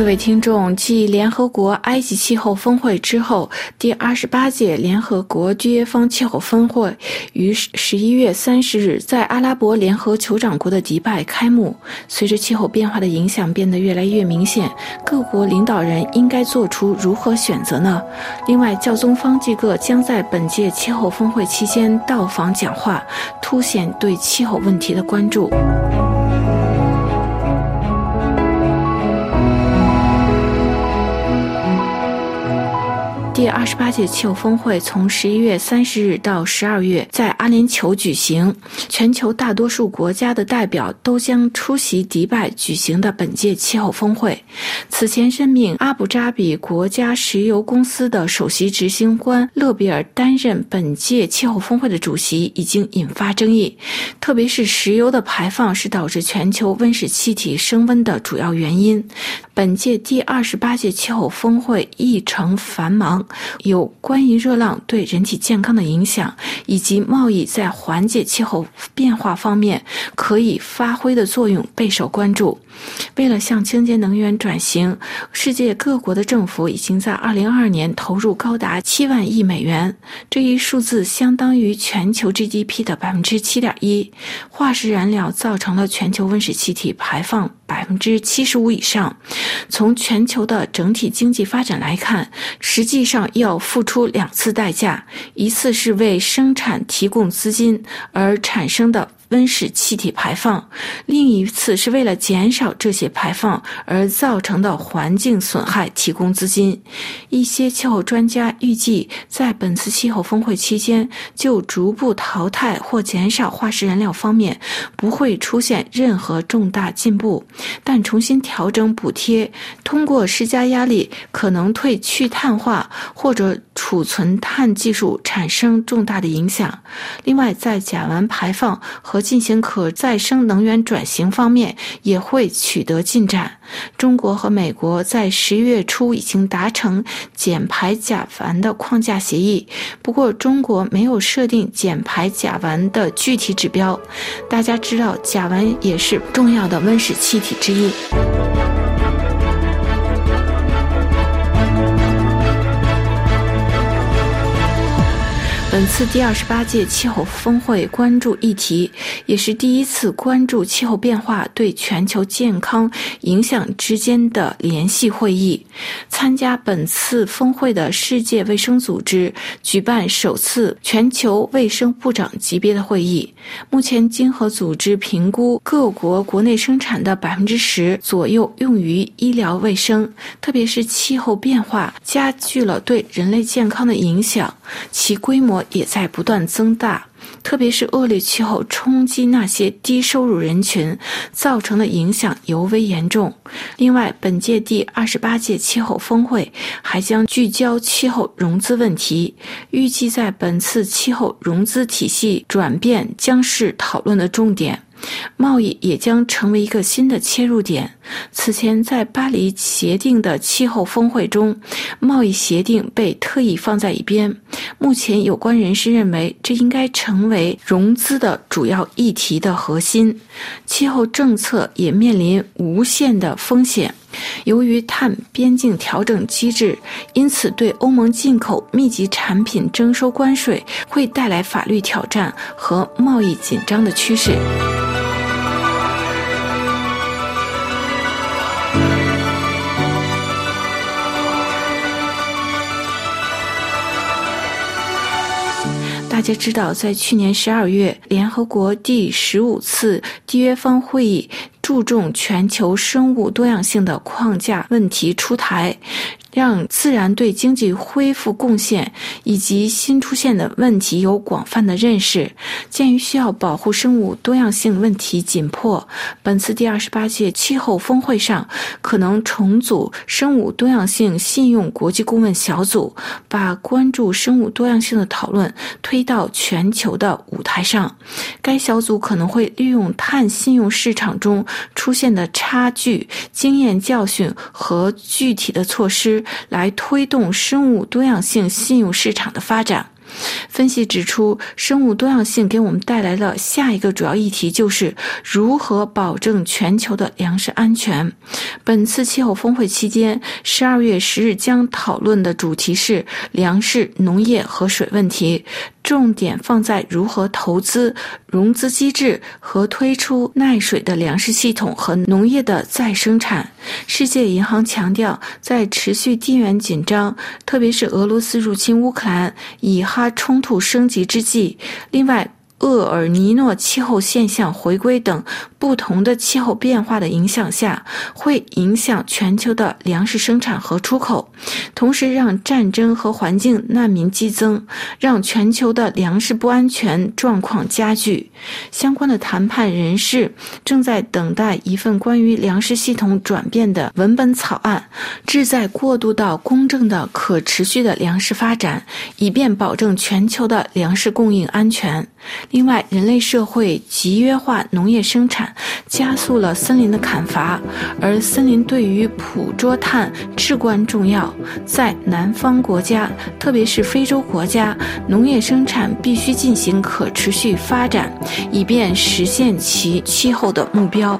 各位听众，继联合国埃及气候峰会之后，第二十八届联合国缔约方气候峰会于十一月三十日在阿拉伯联合酋长国的迪拜开幕。随着气候变化的影响变得越来越明显，各国领导人应该做出如何选择呢？另外，教宗方济各将在本届气候峰会期间到访讲话，凸显对气候问题的关注。第二十八届气候峰会从十一月三十日到十二月在阿联酋举行，全球大多数国家的代表都将出席迪拜举行的本届气候峰会。此前任命阿布扎比国家石油公司的首席执行官勒比尔担任本届气候峰会的主席，已经引发争议。特别是石油的排放是导致全球温室气体升温的主要原因。本届第二十八届气候峰会议程繁忙。有关于热浪对人体健康的影响，以及贸易在缓解气候变化方面可以发挥的作用备受关注。为了向清洁能源转型，世界各国的政府已经在2022年投入高达7万亿美元，这一数字相当于全球 GDP 的化石燃料造成了全球温室气体排放百分之七十五以上。从全球的整体经济发展来看，实际上要付出两次代价：一次是为生产提供资金而产生的。温室气体排放，另一次是为了减少这些排放而造成的环境损害提供资金。一些气候专家预计，在本次气候峰会期间，就逐步淘汰或减少化石燃料方面不会出现任何重大进步，但重新调整补贴，通过施加压力，可能对去碳化或者储存碳技术产生重大的影响。另外，在甲烷排放和进行可再生能源转型方面也会取得进展。中国和美国在十一月初已经达成减排甲烷的框架协议，不过中国没有设定减排甲烷的具体指标。大家知道，甲烷也是重要的温室气体之一。本次第二十八届气候峰会关注议题，也是第一次关注气候变化对全球健康影响之间的联系会议。参加本次峰会的世界卫生组织举办首次全球卫生部长级别的会议。目前，经合组织评估各国国内生产的百分之十左右用于医疗卫生，特别是气候变化加剧了对人类健康的影响，其规模。也在不断增大，特别是恶劣气候冲击那些低收入人群，造成的影响尤为严重。另外，本届第二十八届气候峰会还将聚焦气候融资问题，预计在本次气候融资体系转变将是讨论的重点。贸易也将成为一个新的切入点。此前，在巴黎协定的气候峰会中，贸易协定被特意放在一边。目前，有关人士认为，这应该成为融资的主要议题的核心。气候政策也面临无限的风险。由于碳边境调整机制，因此对欧盟进口密集产品征收关税，会带来法律挑战和贸易紧张的趋势。大家知道，在去年十二月，联合国第十五次缔约方会议注重全球生物多样性的框架问题出台。让自然对经济恢复贡献以及新出现的问题有广泛的认识。鉴于需要保护生物多样性问题紧迫，本次第二十八届气候峰会上可能重组生物多样性信用国际顾问小组，把关注生物多样性的讨论推到全球的舞台上。该小组可能会利用碳信用市场中出现的差距、经验教训和具体的措施。来推动生物多样性信用市场的发展。分析指出，生物多样性给我们带来了下一个主要议题，就是如何保证全球的粮食安全。本次气候峰会期间，十二月十日将讨论的主题是粮食、农业和水问题。重点放在如何投资、融资机制和推出耐水的粮食系统和农业的再生产。世界银行强调，在持续地缘紧张，特别是俄罗斯入侵乌克兰、以哈冲突升级之际，另外。厄尔尼诺气候现象回归等不同的气候变化的影响下，会影响全球的粮食生产和出口，同时让战争和环境难民激增，让全球的粮食不安全状况加剧。相关的谈判人士正在等待一份关于粮食系统转变的文本草案，旨在过渡到公正的、可持续的粮食发展，以便保证全球的粮食供应安全。另外，人类社会集约化农业生产加速了森林的砍伐，而森林对于捕捉碳至关重要。在南方国家，特别是非洲国家，农业生产必须进行可持续发展，以便实现其气候的目标。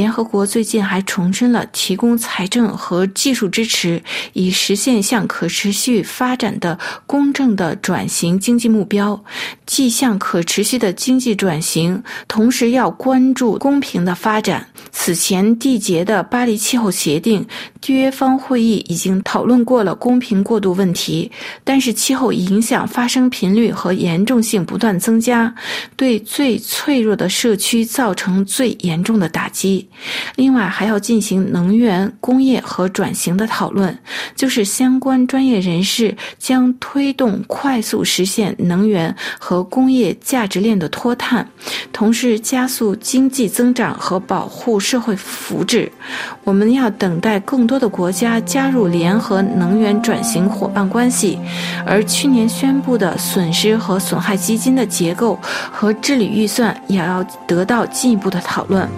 联合国最近还重申了提供财政和技术支持，以实现向可持续发展的公正的转型经济目标。既向可持续的经济转型，同时要关注公平的发展。此前缔结的巴黎气候协定缔约方会议已经讨论过了公平过渡问题，但是气候影响发生频率和严重性不断增加，对最脆弱的社区造成最严重的打击。另外，还要进行能源、工业和转型的讨论，就是相关专业人士将推动快速实现能源和工业价值链的脱碳，同时加速经济增长和保护社会福祉。我们要等待更多的国家加入联合能源转型伙伴关系，而去年宣布的损失和损害基金的结构和治理预算也要得到进一步的讨论。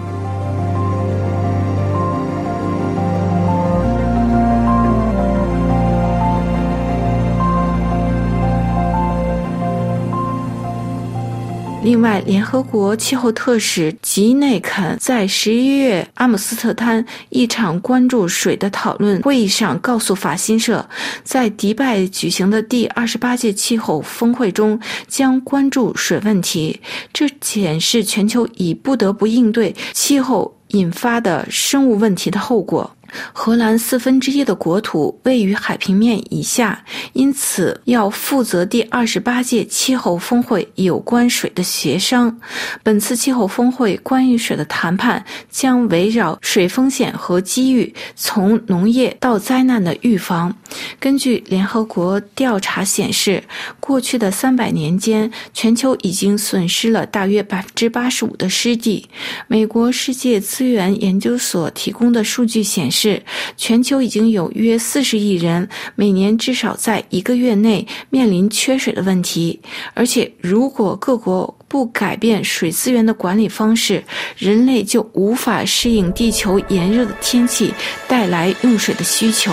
另外，联合国气候特使吉内肯在十一月阿姆斯特丹一场关注水的讨论会议上告诉法新社，在迪拜举行的第二十八届气候峰会中将关注水问题。这显示全球已不得不应对气候引发的生物问题的后果。荷兰四分之一的国土位于海平面以下，因此要负责第二十八届气候峰会有关水的协商。本次气候峰会关于水的谈判将围绕水风险和机遇，从农业到灾难的预防。根据联合国调查显示，过去的三百年间，全球已经损失了大约百分之八十五的湿地。美国世界资源研究所提供的数据显示。是，全球已经有约四十亿人每年至少在一个月内面临缺水的问题，而且如果各国不改变水资源的管理方式，人类就无法适应地球炎热的天气带来用水的需求。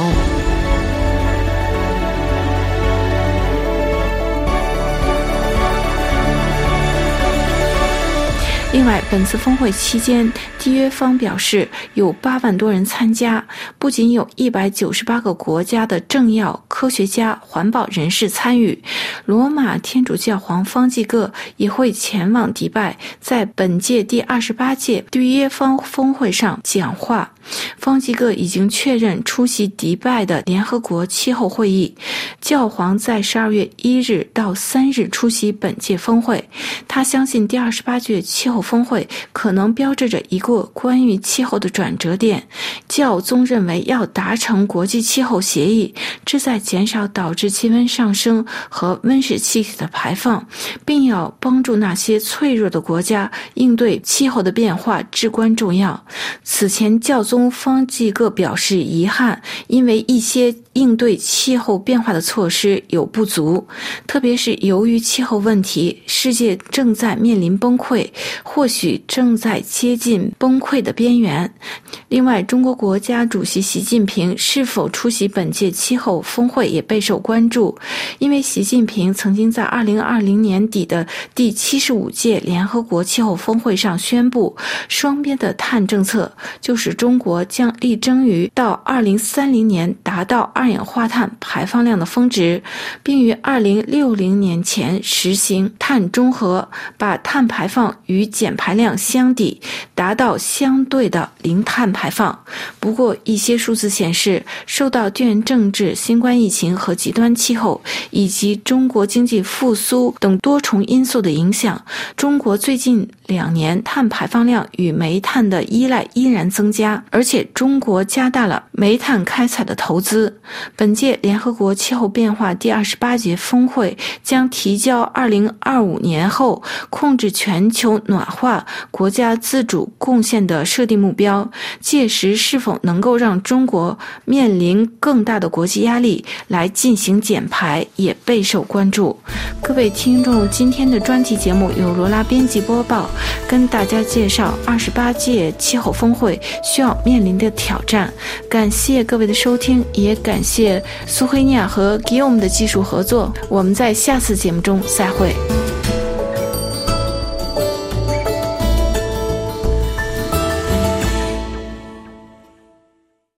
另外，本次峰会期间，缔约方表示有八万多人参加，不仅有一百九十八个国家的政要、科学家、环保人士参与，罗马天主教皇方济各也会前往迪拜，在本届第二十八届缔约方峰会上讲话。方济各已经确认出席迪拜的联合国气候会议，教皇在十二月一日到三日出席本届峰会。他相信第二十八届气候峰会可能标志着一个关于气候的转折点。教宗认为要达成国际气候协议，旨在减少导致气温上升和温室气体的排放，并要帮助那些脆弱的国家应对气候的变化至关重要。此前，教中方济各表示遗憾，因为一些应对气候变化的措施有不足，特别是由于气候问题，世界正在面临崩溃，或许正在接近崩溃的边缘。另外，中国国家主席习近平是否出席本届气候峰会也备受关注，因为习近平曾经在二零二零年底的第七十五届联合国气候峰会上宣布，双边的碳政策就是中国将力争于到二零三零年达到二氧化碳排放量的峰值，并于二零六零年前实行碳中和，把碳排放与减排量相抵，达到相对的零碳排放。不过，一些数字显示，受到地缘政治、新冠疫情和极端气候以及中国经济复苏等多重因素的影响，中国最近两年碳排放量与煤炭的依赖依然增加，而且中国加大了煤炭开采的投资。本届联合国气候变化第二十八届峰会将提交二零二五年后控制全球暖化国家自主贡献的设定目标，届时是否能够让中国面临更大的国际压力来进行减排，也备受关注。各位听众，今天的专题节目由罗拉编辑播报，跟大家介绍二十八届气候峰会需要面临的挑战。感谢各位的收听，也感谢苏黑尼亚和 guilm 的技术合作。我们在下次节目中再会。